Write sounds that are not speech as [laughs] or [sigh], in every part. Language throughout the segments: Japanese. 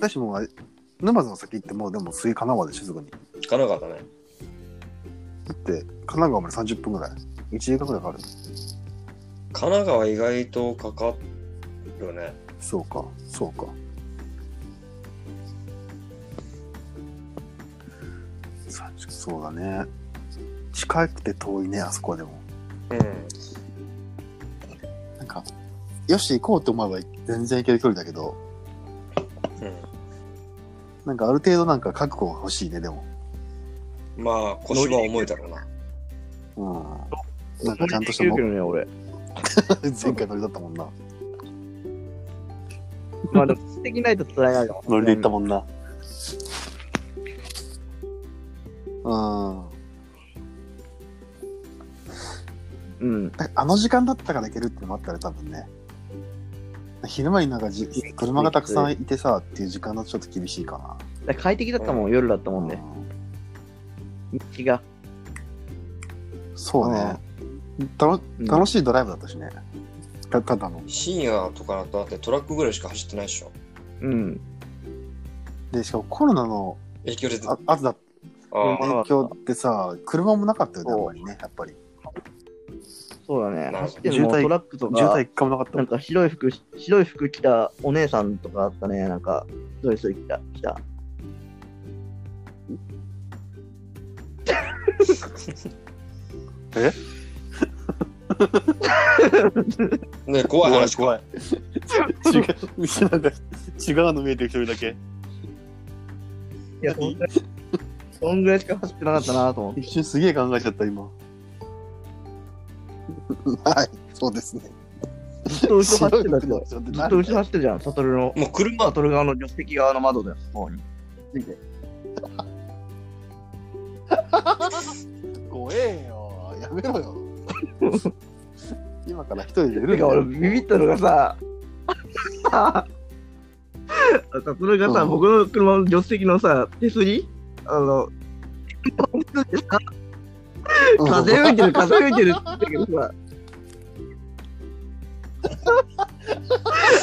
私もあれ沼津の先行ってもうでも次神奈川でしょすぐに神奈川だね。だって神奈川まで30分ぐらい1時間ぐらいかかる神奈川意外とかかるよね。そうかそうか30そうだね近くて遠いねあそこはでもうん。なんかよし行こうと思えば全然行ける距離だけどなんかある程度なんか覚悟が欲しいねでもうん。まあ、腰は重いだろうな。うんなんかちゃんとしたも乗りできるけどね、俺。[laughs] 前回乗りだったもんなまあでも、できないと辛いなよ。乗りで行ったもんなうんうん。あの時間だったから行けるってのもあったら多分ね昼間になんかじ車がたくさんいてさっていう時間だとちょっと厳しいかなだから快適だったもん、夜だったもんね。道が。そうね。楽しいドライブだったしね。たただの。深夜とかだとだってトラックぐらいしか走ってないでしょ。うん。で、しかもコロナの影響で。あ後だああ影響ってさ、車もなかったよね、あんまりね、やっぱり。そうだね。走ってるも渋滞トラックとか渋滞一、回もなかった。なんか白い服、白い服着たお姉さんとかあったね。なんか、ドレス着た、着た。[laughs] ね、怖い話か。怖い。違う、なんか違うの見えてる一人だけ。いや、そんぐらいそんぐらいしか走ってなかったなと思って。一瞬すげえ考えちゃった、今。はい、そうですね。ずっと後ろ走ってたじゃん。ずっと後ろ走ってたじゃん。サトルの、もう車サ、トル側の助手席側の窓だよ。方に。ついて。怖えよ。やめろよ。今から一人でいるか俺。ビビったのがさ、サトルがさ、うん僕の車の助手席のさ、手すり？あの、風吹いてる、風吹いてるって言ったけどさ。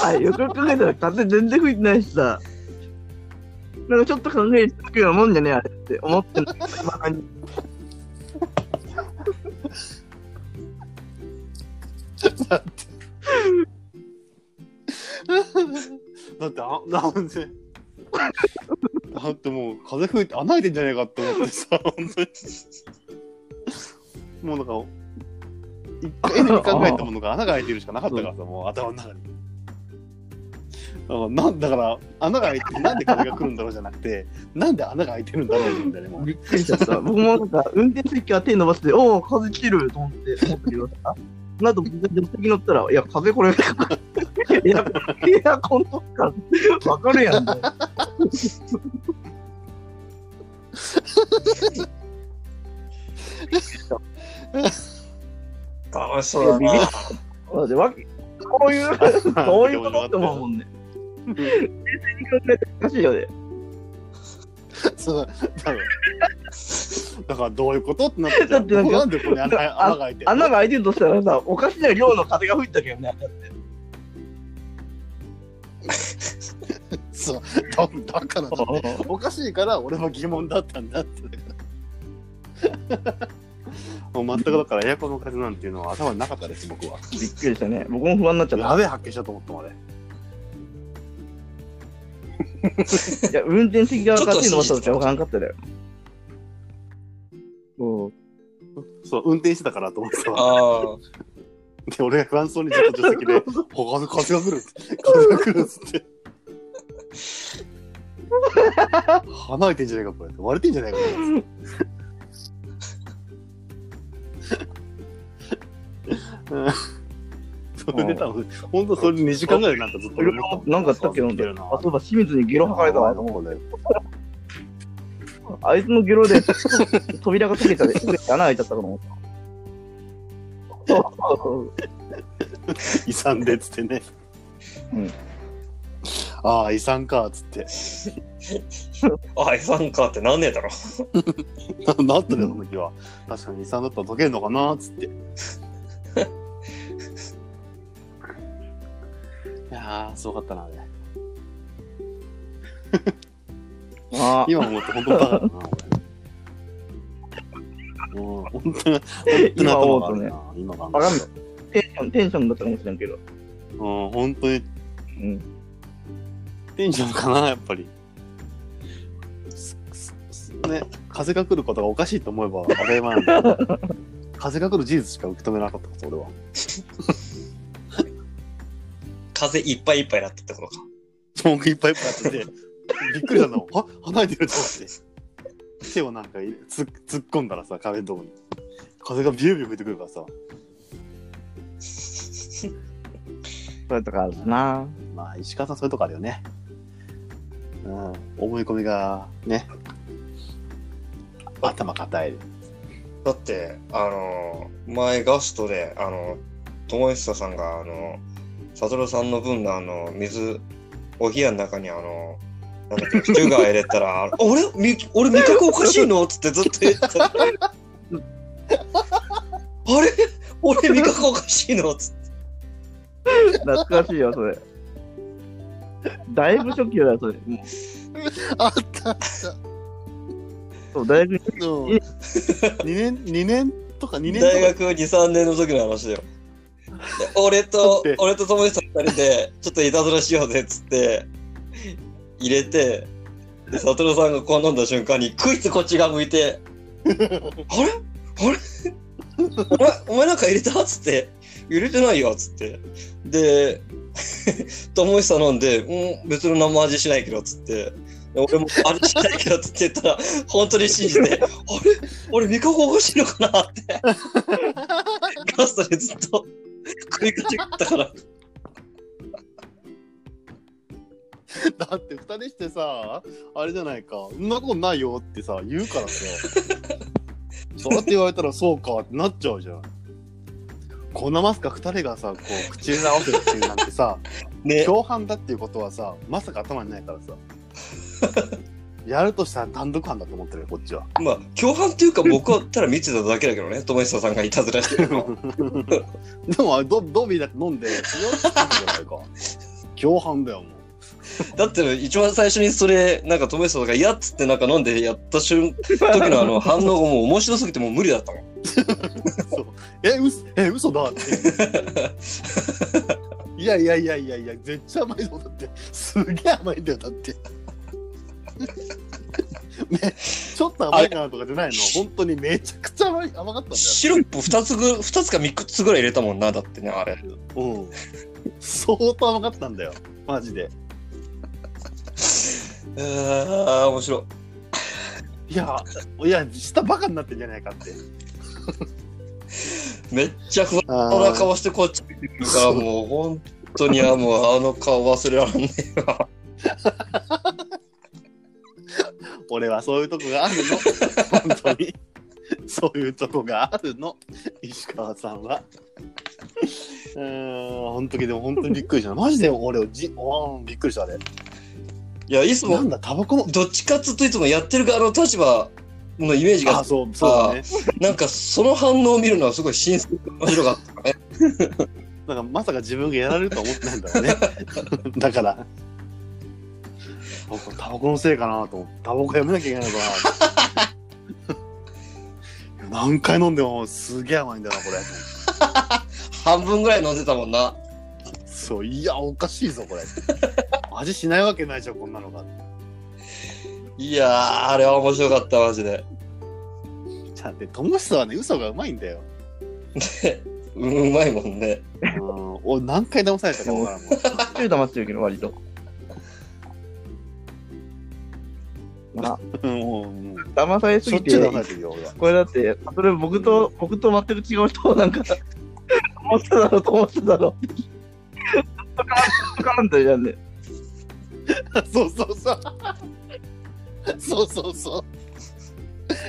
あ、よくよく考えたら風全然吹いてないしさ。なんかちょっと考えつくようなもんじゃねえあれって思ってんの今に。だって、あ、なんで？だってもう風吹いて穴開いてんじゃねえかって思ってさ、本当に。もうなんか、一回に考えたものが [laughs] 穴が開いてるしかなかったからさ、もう頭の中に。だからなんだから穴が開いてなんで風が来るんだろうじゃなくてなんで穴が開いてるんだろうみたいなもうびっくりしちゃった。僕もなんか、運転席から手伸ばして、おお、風来てると思って思ったけどさ、その後僕が助手席乗ったら、いや、風これ、エアエアコンとか、わかるやん、ね。[laughs] [laughs] 楽しそうだな。だってわけこういう、[laughs] こういうことって思うもんね。冷静に考えておかしいよね。そう多分 [laughs] だからどういうことってなってだってなんかなんでここに穴穴が開いてるの？穴が開いてるとしたらさ、おかしな量の風が吹いたけどね。そうだだからだおかしいから俺も疑問だったんだってもう全くだからエアコンの風なんていうのは頭になかったです僕はびっくりしたね。僕も不安になっちゃった。やべえ発見したと思ったもんあれ [laughs] いや、運転席側から手伸ばしたとしからんかったよ。うん。そう運転してたからと思ってたわああ。[laughs] で俺が不安そうにずっと助手席で「[laughs] ほ風風が来る」風が来る」っつって穴開いてんじゃないかこれ割れてんじゃないかこれそれで多分本当それ2時間ぐらいなんかずっとなんかあったっけなんだよなあ、そう。いえば清水にゲロ吐かれたわ。あいつのゲロで [laughs] 扉が溶けたで、穴開いちゃったかと思った。[laughs] 遺産でっつってね、うん。ああ遺産かっつって。[laughs] あ、遺産かってなんねえだろ。ななったねその時は。確かに遺産だったら解けるのかなっつっていやーすごかったなあれ [laughs] あ今思って本当バカだな、俺。も [laughs] う本当に、本当に頭が悪いな。今あ。わかんない。テンション、テンションだったかもしれんけど。うん、本当にうん。テンションかな、やっぱり。すすね、風が来ることがおかしいと思えば、あれは、風が来る事実しか受け止めなかったから、俺は。[laughs] 風いっぱいいっぱいだったってことか。文句いっぱいいっぱいあってて、[laughs] びっくりしたんだもん。あ離れてると思って。手をなんかつ突っ込んだらさ、壁のとこに。風がビュービュー吹いてくるからさ。[laughs] それとかあるな。まあ、石川さんそういうとこあるよね。うん、思い込みがね、頭固い。だって、あの、前ガストで、あの、友久さんが、あの、悟さんの分のあの、水、お冷やの中にあの、なんだっけ、シュガー入れたら、[laughs] あ俺、み俺味覚おかしいの？つってずっと言ってた。[laughs] あれ？俺味覚おかしいの？つって。懐かしいよ、それ。だいぶ初期だよ、それ。もうあったあった。そう、大学に2年、2年とか2年とか大学2、3年の時の話だよ。で [laughs] 俺と俺と友達2人で、ちょっといたずらしようぜっつって、入れて、で、悟さんがこう飲んだ瞬間に、クイズこっち側向いて、あれ？あれ？お前、お前なんか入れたっつって、入れてないよっつって。で、[laughs] 友久飲んで、うん、別に何も味しないけどっつって、俺も味しないけどっつって言ったら、本当に信じて、あれ？俺味覚おかしいのかなって。[laughs] ガストでずっと繰り返しったから。[laughs] だって2人してさ、あれじゃないか、そんなことないよってさ、言うからさ、そうやって言われたらそうかってなっちゃうじゃん。こんなまさか2人がさ、こう、口に合わせるっていうなんてさ、[laughs] ね。共犯だっていうことはさ、まさか頭にないからさ、やるとしたら単独犯だと思ってるよ、こっちは。まあ、共犯っていうか僕はただ見てただけだけどね、友久さんがいたずらしてるの。[laughs] でもド、ドビーだって飲んで、強いじゃないか。共犯だよ、もう。だって一番最初にそれ、なんか友久さんが嫌っつってなんか飲んでやった瞬時のあの反応がもう面白すぎてもう無理だったもん。[laughs] え、うそ、え、嘘だって。[laughs] いやいやいやいやいや、絶対甘いぞ、だって。すげえ甘いんだよ、だって。ね、ちょっと甘いかなとかじゃないの？本当にめちゃくちゃ甘い甘かったんだよ。シロップ2つぐ、2つか3つぐらい入れたもんな、だってね、あれ。うん。相当甘かったんだよ。マジで。ああ、面白い。いや、いや、下バカになってんじゃないかって。めっちゃ不安あな顔してこっち見てくるから、もう本当に、あもうあの顔忘れられねえわ。俺はそういうとこがあるの？[laughs] 本当に？そういうとこがあるの？石川さんは？うーん、本当にでも本当にびっくりした。マジで？俺じ、おーびっくりしたあれ。いや、いつもなんだ、タバコの。どっちかっつうといつもやってる側の立場のイメージがあ、そう、そうだね。なんかその反応を見るのはすごい新鮮で面白かったね。[laughs] なんかまさか自分がやられるとは思ってないんだろうね。[laughs] だから。僕タバコのせいかなと思って、タバコやめなきゃいけないのかな。[laughs] 何回飲んでもすげえ甘いんだよな、これ。半分ぐらい飲んでたもんな。そう、いや、おかしいぞ、これ。[laughs] 味しないわけないじゃん、こんなのが。いやー、あれは面白かった、マジで。じゃあね、友久はね、嘘がうまいんだよ。うん、うまいもんね。うん、俺何回騙されたか分からんもん。[laughs] 中黙ってるけど、割と。まあ、うんうんうん騙されすぎて。これだって、それ僕と、僕と全く違う人をなんか、思ってただろうと思ってただろう。[laughs] そうそうそう。そうそうそう。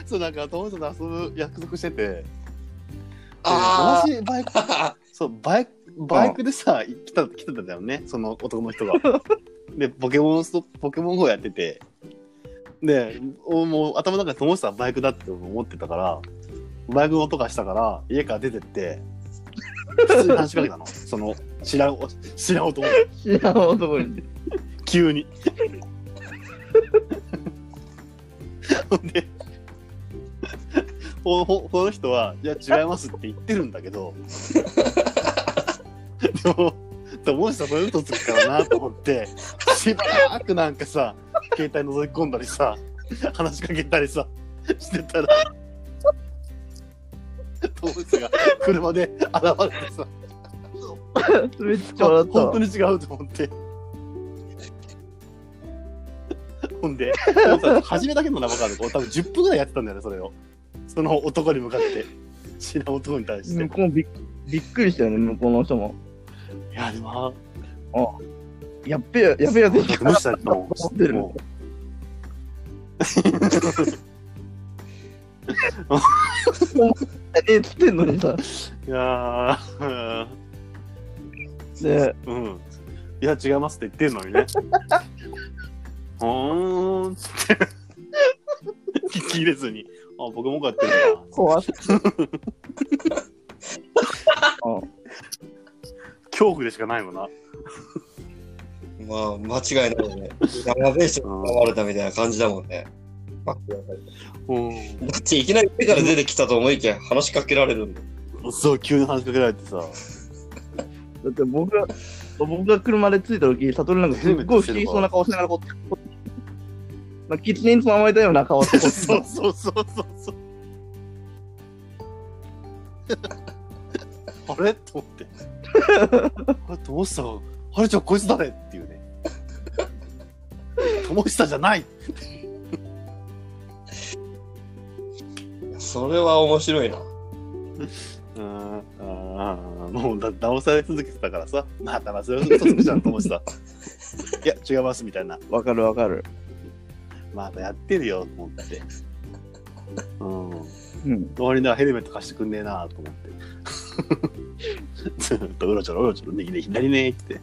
そう、なんか友達と遊ぶ約束してて、あ同じバイク、[laughs] そう、バイク、バイクでさ、来た、来てたんだよね、その男の人が。[laughs] で、ポケモンスト、ポケモン GO やってて、で、おもう頭の中で友達はバイクだって思ってたから、バイクの音がしたから、家から出てって、普通に話しかけたの。その、知らん、知らん男に、知らん男に。急に。ほんで、ほほこの人は、いや、違いますって言ってるんだけど、でも、友下そういうことつくからなと思って、しばらくなんかさ、携帯覗き込んだりさ、話しかけたりさ、してたら、友下が車で現れてさ、めっちゃ笑ったわ本当。に違うと思って。ほんで、初めだけの生カード、多分10分ぐらいやってたんだよね、それを。その男に向かって、知らん男に対して。向こうもびっびっくりしたよね、向こうの人も。いや、でも、やっべえ、やべえやべえ。無視されたもん。[laughs] 思ってるもえ [laughs] えっつってんのにさ。ういやー、で、うん。いや、違いますって言ってんのにね。[laughs] ほーんっつって。聞き入れずに、あ、僕もこうやってるな。怖す恐怖でしかないもんな。まあ、間違いないよね。長ベーションが生まれたみたいな感じだもんね。バックヤーうん。だっていきなり上から出てきたと思いきや話しかけられるんだ。そう、急に話しかけられてさ。[laughs] だって僕が、僕が車で着いた時、悟なんかすっごい不思議そうな顔しながらこう、こうなんかキツネにつままれたような顔してそう [laughs] そうそうそうそう。[laughs] あれ？と思って。あれ、友下が、あれ、じゃあこいつ誰っていうね。友下じゃないそれは面白いな。[laughs] うん、あーもうだ、騙され続けてたからさ。まあ、騙され嘘つくじゃん、友下。いや、違います、みたいな。わかるわかる。またやってるよ、と思って。うん。うん。終わりなヘルメット貸してくんねえなと思って。[laughs] ずっとうろちょろうろちょろ、右で左ねって。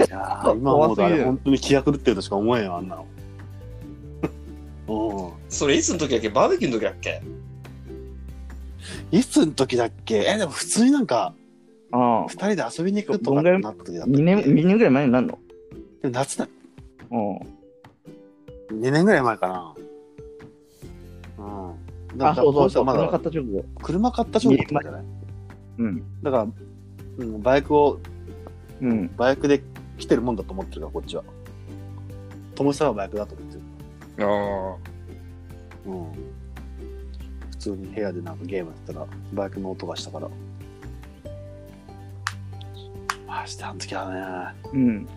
いやー [laughs] 今思うとあれ本当に気が狂ってるとしか思えんよ、あんなの。[laughs] うん。それいつの時だっけ？バーベキューの時だっけ？いつの時だっけ？え、でも普通になんか、ああ。二人で遊びに行くとかってなった時だったっけ？2年、二年ぐらい前になるの？でも夏だ。うん。2年ぐらい前かな。うん。だあ、そうそうそう。まだ車買った直後。車買った直後じゃない？うん。だから、うん、バイクをうん。バイクで来てるもんだと思ってるから、こっちは。友さんはバイクだと思ってる。あうん。普通に部屋でなんかゲームやってたら、バイクの音がしたから。マジであの時はね、うん。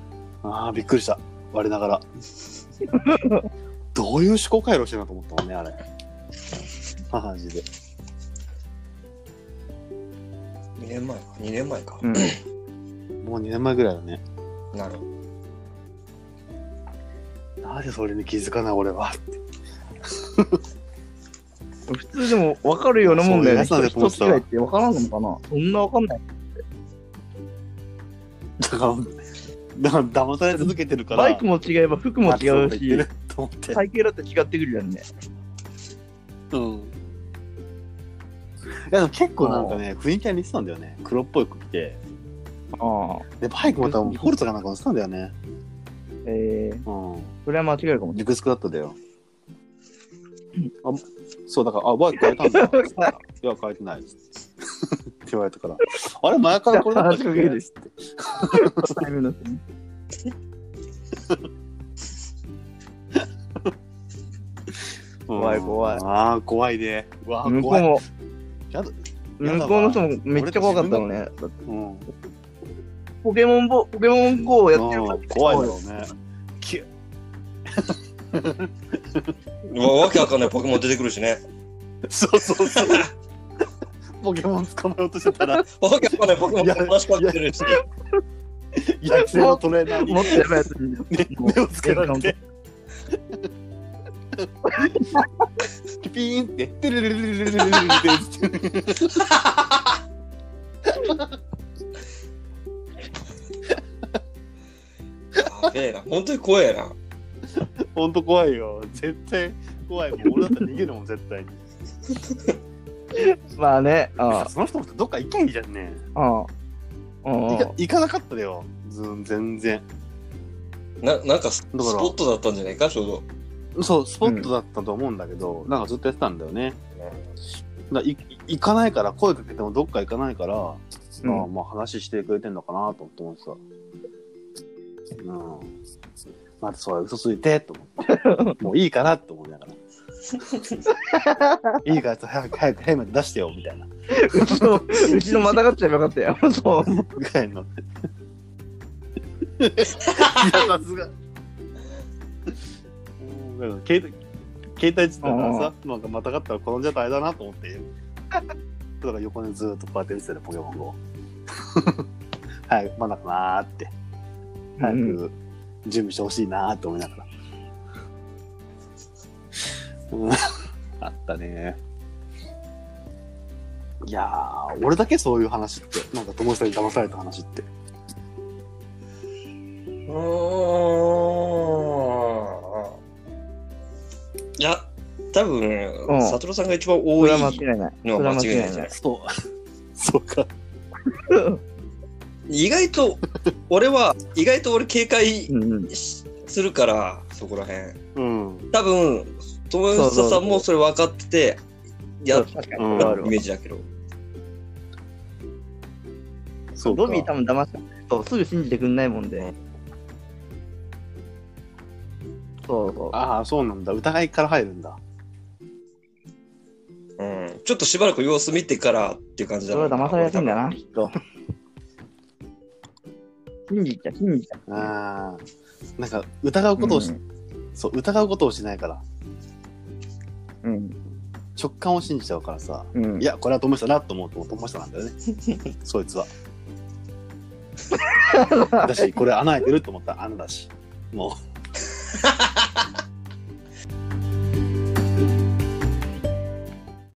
ああ、びっくりした。我ながら。[laughs] どういう思考回路してるのと思ったもんね、あれ。マジで。2年前か。2年前か。うん。もう2年前ぐらいだね。なるほど。なぜそれに気づかない俺は。[laughs] 普通でも分かるようなもんだよね。そういうやつなんだと思ってたわ一つ違いって分からんのかなそんな分かんない。だから、だから騙され続けてるから。バイクも違えば服も違うし。体型だって違ってくるよね。うん。いやでも結構なんかね、雰囲気は似てたんだよね。黒っぽい服着て。ああ。で、バイクも多分フォルツァかなんか乗ってたんだよね。えー、うん。それは間違いかもしリクスクだったんだよ。あ、そう、だから、あ、バイク変えたんだ。[laughs] いや、変えてない。って言われたから。あれ、前からこれだったっけ？話しかけるつってれない。怖い怖いああ、怖いね。うわ向こう。も、向こうの人もめっちゃ怖かったのね。うん。ポケモンボ、ポケモン GO をやってるうん怖いだろうね。キュッ [laughs] わわけわかんないポケモン出てくるしね。そうそうそう。[laughs] ポケモン捕まえようとしてたら、わけわかんないポケモンいや話しかけてるし。野生のトレーナーにもっとやばいやつに。ね目をつけられて。ピーンって、テレレレレレレレレレって。やべえな。本当に怖えな。ほんと怖いよ。絶対怖い。もう俺だったら逃げるもん、絶対に。[laughs] まあね、あその人もどっか行けんじゃんね。あ、ああ、行か行かなかったよ。ずん全然。ななんかススだからポットだったんじゃないか、ちょうど。そう、スポットだったと思うんだけど、なんかずっとやってたんだよね。だい行かないから、声かけてもどっか行かないから、うんああまあ話してくれてんのかなと思ってさ。うん。またそう嘘ついてと思って。[laughs] もういいかなと思いながら。[laughs] いいから早く早くヘルメット出してよみたいなうちの、うちのまたがっちゃえばよかったよ。そう。ぐらいの。さすが。携帯携帯つったからさ、なんかまたがったら転んじゃったらあれだなと思って。だから横にずっとこうやって見てたらポケモンを。早く、まだかなーって。早く準備してほしいなーって思いながら。うん [laughs] あったね。いやー、俺だけそういう話って、なんか友達さんに騙された話って。うーん。いや、多分、うんサトルさんが一番そ多いれは間違いない。それのはは間間違いなじゃない違いないい。そう。[laughs] そうか。[laughs] 意外と、俺は、意外と俺警戒するから、そこらへん。うん。多分、友達さんもそれ分かってて、やっ確かに。うんそれはあるわイメージだけど。そうか。ドビー多分騙した。そう、すぐ信じてくんないもんで。そうそう。ああ、そうなんだ。疑いから入るんだ。うん。ちょっとしばらく様子見てからっていう感じだそれは騙されやすいんだな。な、きっと。信じちゃ、信じちゃ。ああ。なんか、疑うことをし、そう、疑うことをしないから、うん。直感を信じちゃうからさ、うん。いや、これは友達だなと思うと友達なんだよね。[laughs] そいつは。[laughs] だし、これ穴開いてると思ったら穴だし。もう。[laughs]